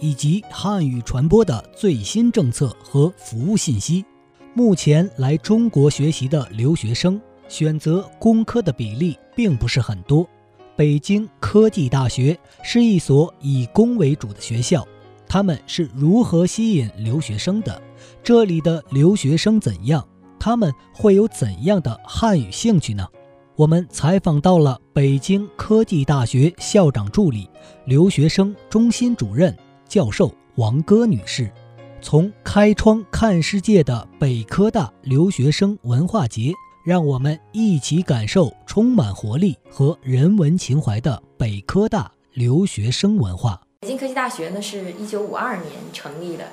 以及汉语传播的最新政策和服务信息。目前来中国学习的留学生选择工科的比例并不是很多。北京科技大学是一所以工为主的学校，他们是如何吸引留学生的？这里的留学生怎样？他们会有怎样的汉语兴趣呢？我们采访到了北京科技大学校长助理、留学生中心主任。教授王戈女士，从开窗看世界的北科大留学生文化节，让我们一起感受充满活力和人文情怀的北科大留学生文化。北京科技大学呢是一九五二年成立的，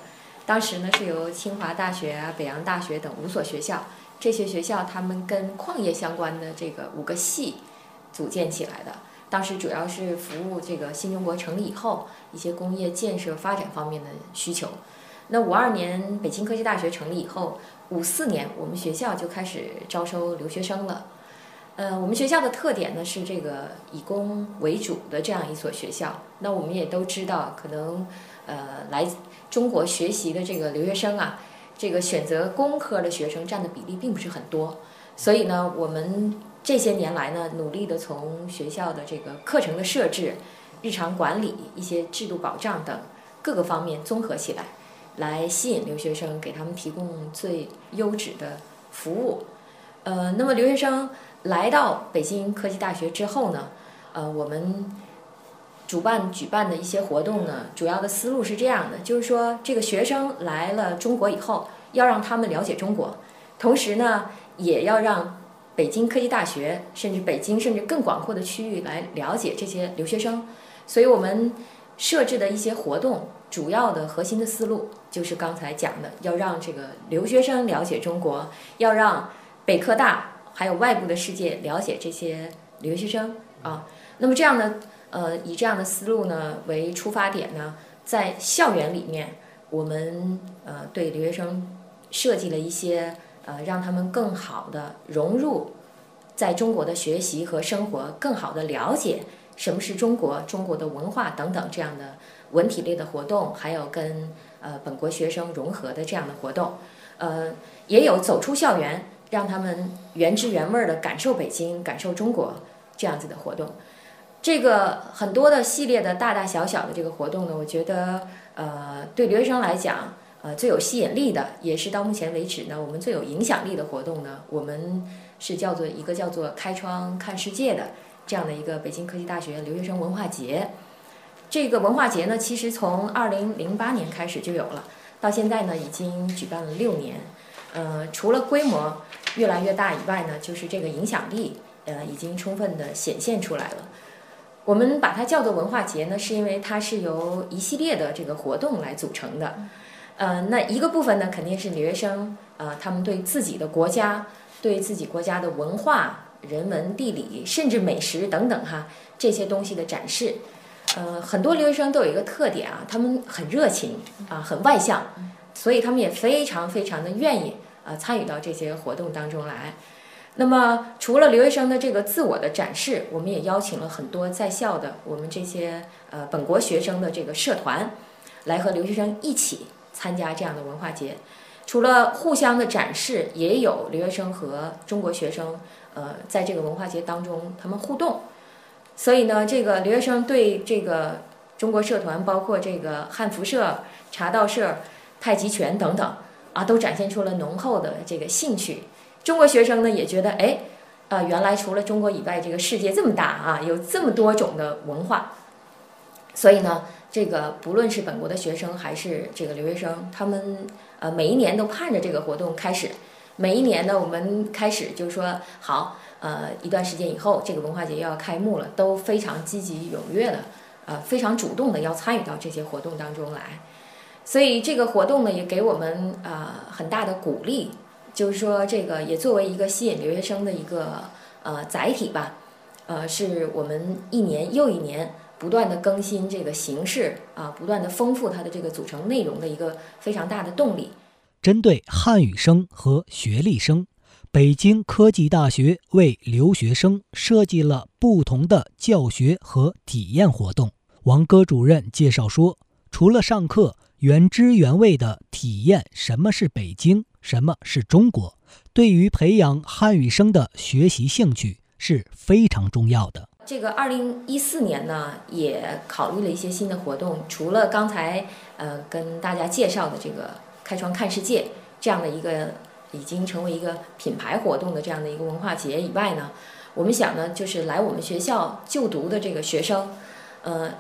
当时呢是由清华大学、北洋大学等五所学校，这些学校他们跟矿业相关的这个五个系组建起来的。当时主要是服务这个新中国成立以后一些工业建设发展方面的需求。那五二年北京科技大学成立以后，五四年我们学校就开始招收留学生了。呃，我们学校的特点呢是这个以工为主的这样一所学校。那我们也都知道，可能呃来中国学习的这个留学生啊，这个选择工科的学生占的比例并不是很多。所以呢，我们。这些年来呢，努力的从学校的这个课程的设置、日常管理、一些制度保障等各个方面综合起来，来吸引留学生，给他们提供最优质的服务。呃，那么留学生来到北京科技大学之后呢，呃，我们主办举办的一些活动呢，主要的思路是这样的，就是说这个学生来了中国以后，要让他们了解中国，同时呢，也要让。北京科技大学，甚至北京，甚至更广阔的区域来了解这些留学生，所以我们设置的一些活动，主要的核心的思路就是刚才讲的，要让这个留学生了解中国，要让北科大还有外部的世界了解这些留学生啊。那么这样呢，呃，以这样的思路呢为出发点呢，在校园里面，我们呃对留学生设计了一些。呃，让他们更好的融入在中国的学习和生活，更好的了解什么是中国、中国的文化等等这样的文体类的活动，还有跟呃本国学生融合的这样的活动。呃，也有走出校园，让他们原汁原味儿的感受北京、感受中国这样子的活动。这个很多的系列的大大小小的这个活动呢，我觉得呃对留学生来讲。呃，最有吸引力的，也是到目前为止呢，我们最有影响力的活动呢，我们是叫做一个叫做“开窗看世界”的这样的一个北京科技大学留学生文化节。这个文化节呢，其实从二零零八年开始就有了，到现在呢，已经举办了六年。呃，除了规模越来越大以外呢，就是这个影响力，呃，已经充分的显现出来了。我们把它叫做文化节呢，是因为它是由一系列的这个活动来组成的。呃，那一个部分呢，肯定是留学生，呃，他们对自己的国家、对自己国家的文化、人文、地理，甚至美食等等哈，这些东西的展示。呃，很多留学生都有一个特点啊，他们很热情啊，很外向，所以他们也非常非常的愿意啊参与到这些活动当中来。那么，除了留学生的这个自我的展示，我们也邀请了很多在校的我们这些呃本国学生的这个社团，来和留学生一起。参加这样的文化节，除了互相的展示，也有留学生和中国学生，呃，在这个文化节当中他们互动。所以呢，这个留学生对这个中国社团，包括这个汉服社、茶道社、太极拳等等，啊，都展现出了浓厚的这个兴趣。中国学生呢也觉得，哎，呃，原来除了中国以外，这个世界这么大啊，有这么多种的文化。所以呢，这个不论是本国的学生还是这个留学生，他们呃每一年都盼着这个活动开始。每一年呢，我们开始就是说好，呃，一段时间以后，这个文化节又要开幕了，都非常积极踊跃的，呃，非常主动的要参与到这些活动当中来。所以这个活动呢，也给我们呃很大的鼓励，就是说这个也作为一个吸引留学生的一个呃载体吧，呃，是我们一年又一年不断的更新这个形式啊，不断的丰富它的这个组成内容的一个非常大的动力。针对汉语生和学历生，北京科技大学为留学生设计了不同的教学和体验活动。王戈主任介绍说，除了上课，原汁原味的体验什么是北京，什么是中国，对于培养汉语生的学习兴趣是非常重要的。这个二零一四年呢，也考虑了一些新的活动，除了刚才呃跟大家介绍的这个。开窗看世界这样的一个已经成为一个品牌活动的这样的一个文化节以外呢，我们想呢，就是来我们学校就读的这个学生，呃，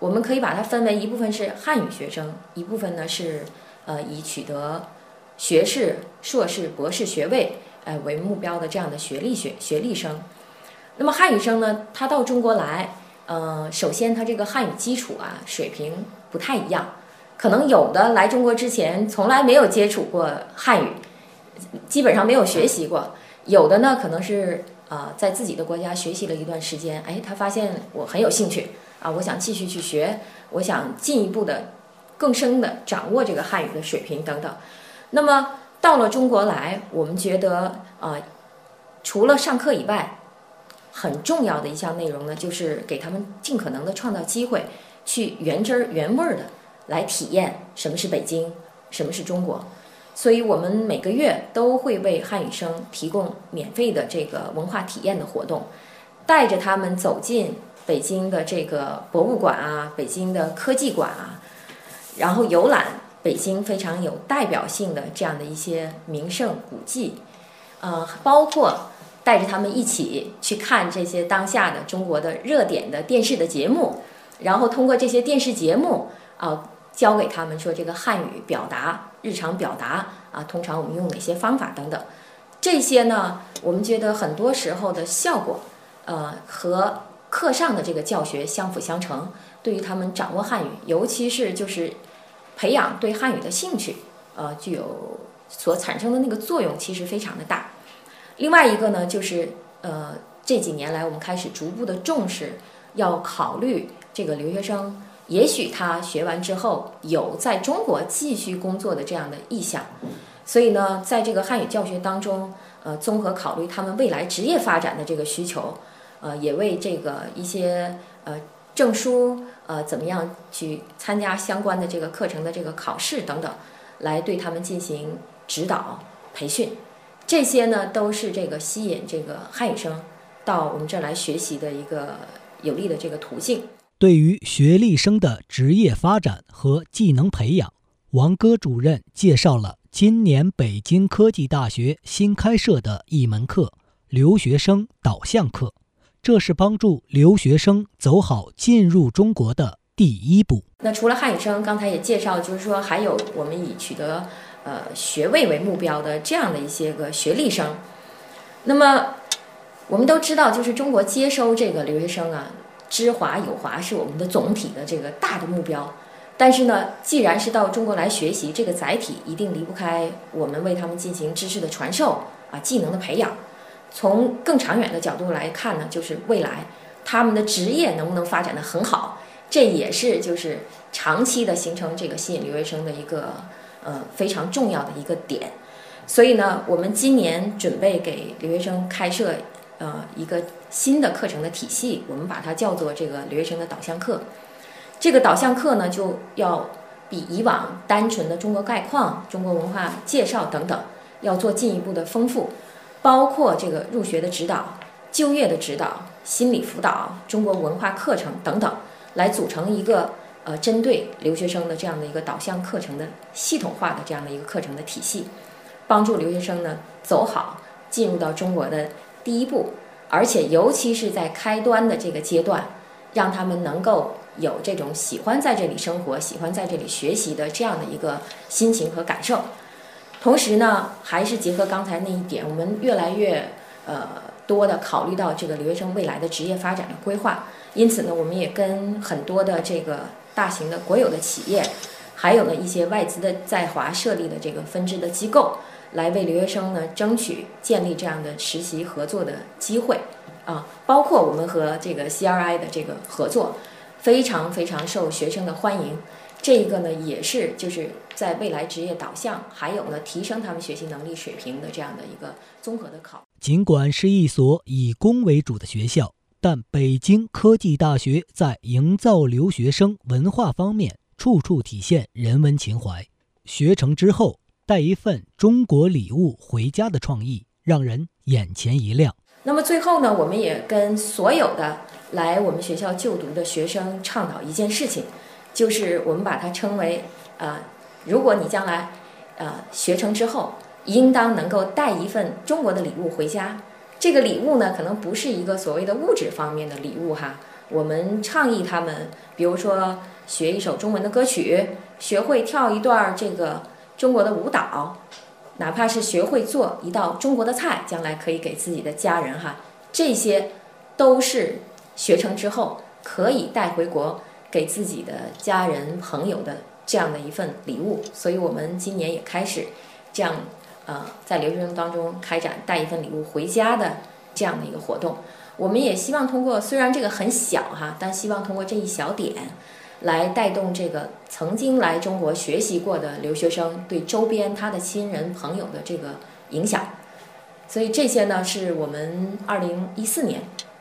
我们可以把它分为一部分是汉语学生，一部分呢是呃以取得学士、硕士、博士学位呃为目标的这样的学历学学历生。那么汉语生呢，他到中国来，呃，首先他这个汉语基础啊水平不太一样。可能有的来中国之前从来没有接触过汉语，基本上没有学习过；有的呢，可能是啊，在自己的国家学习了一段时间，哎，他发现我很有兴趣啊，我想继续去学，我想进一步的、更深的掌握这个汉语的水平等等。那么到了中国来，我们觉得啊，除了上课以外，很重要的一项内容呢，就是给他们尽可能的创造机会，去原汁儿原味儿的。来体验什么是北京，什么是中国，所以我们每个月都会为汉语生提供免费的这个文化体验的活动，带着他们走进北京的这个博物馆啊，北京的科技馆啊，然后游览北京非常有代表性的这样的一些名胜古迹，呃，包括带着他们一起去看这些当下的中国的热点的电视的节目，然后通过这些电视节目啊。教给他们说这个汉语表达、日常表达啊，通常我们用哪些方法等等，这些呢，我们觉得很多时候的效果，呃，和课上的这个教学相辅相成。对于他们掌握汉语，尤其是就是培养对汉语的兴趣，呃，具有所产生的那个作用，其实非常的大。另外一个呢，就是呃，这几年来我们开始逐步的重视，要考虑这个留学生。也许他学完之后有在中国继续工作的这样的意向，所以呢，在这个汉语教学当中，呃，综合考虑他们未来职业发展的这个需求，呃，也为这个一些呃证书呃怎么样去参加相关的这个课程的这个考试等等，来对他们进行指导培训，这些呢都是这个吸引这个汉语生到我们这儿来学习的一个有利的这个途径。对于学历生的职业发展和技能培养，王戈主任介绍了今年北京科技大学新开设的一门课——留学生导向课。这是帮助留学生走好进入中国的第一步。那除了汉语生，刚才也介绍，就是说还有我们已取得呃学位为目标的这样的一些个学历生。那么我们都知道，就是中国接收这个留学生啊。知华有华是我们的总体的这个大的目标，但是呢，既然是到中国来学习，这个载体一定离不开我们为他们进行知识的传授啊，技能的培养。从更长远的角度来看呢，就是未来他们的职业能不能发展的很好，这也是就是长期的形成这个吸引留学生的一个呃非常重要的一个点。所以呢，我们今年准备给留学生开设。呃，一个新的课程的体系，我们把它叫做这个留学生的导向课。这个导向课呢，就要比以往单纯的中国概况、中国文化介绍等等，要做进一步的丰富，包括这个入学的指导、就业的指导、心理辅导、中国文化课程等等，来组成一个呃，针对留学生的这样的一个导向课程的系统化的这样的一个课程的体系，帮助留学生呢走好进入到中国的第一步，而且尤其是在开端的这个阶段，让他们能够有这种喜欢在这里生活、喜欢在这里学习的这样的一个心情和感受。同时呢，还是结合刚才那一点，我们越来越呃多的考虑到这个留学生未来的职业发展的规划。因此呢，我们也跟很多的这个。大型的国有的企业，还有呢一些外资的在华设立的这个分支的机构，来为留学生呢争取建立这样的实习合作的机会啊，包括我们和这个 CRI 的这个合作，非常非常受学生的欢迎。这一个呢也是就是在未来职业导向，还有呢提升他们学习能力水平的这样的一个综合的考。尽管是一所以工为主的学校。但北京科技大学在营造留学生文化方面，处处体现人文情怀。学成之后带一份中国礼物回家的创意，让人眼前一亮。那么最后呢，我们也跟所有的来我们学校就读的学生倡导一件事情，就是我们把它称为：呃，如果你将来呃学成之后，应当能够带一份中国的礼物回家。这个礼物呢，可能不是一个所谓的物质方面的礼物哈。我们倡议他们，比如说学一首中文的歌曲，学会跳一段这个中国的舞蹈，哪怕是学会做一道中国的菜，将来可以给自己的家人哈。这些都是学成之后可以带回国给自己的家人朋友的这样的一份礼物。所以我们今年也开始这样。呃，在留学生当中开展带一份礼物回家的这样的一个活动，我们也希望通过，虽然这个很小哈，但希望通过这一小点，来带动这个曾经来中国学习过的留学生对周边他的亲人朋友的这个影响。所以这些呢，是我们二零一四年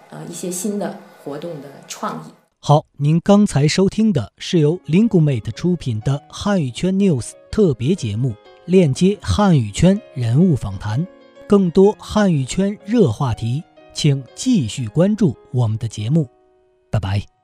呃一些新的活动的创意。好，您刚才收听的是由 Lingumate 出品的汉语圈 News 特别节目。链接汉语圈人物访谈，更多汉语圈热话题，请继续关注我们的节目。拜拜。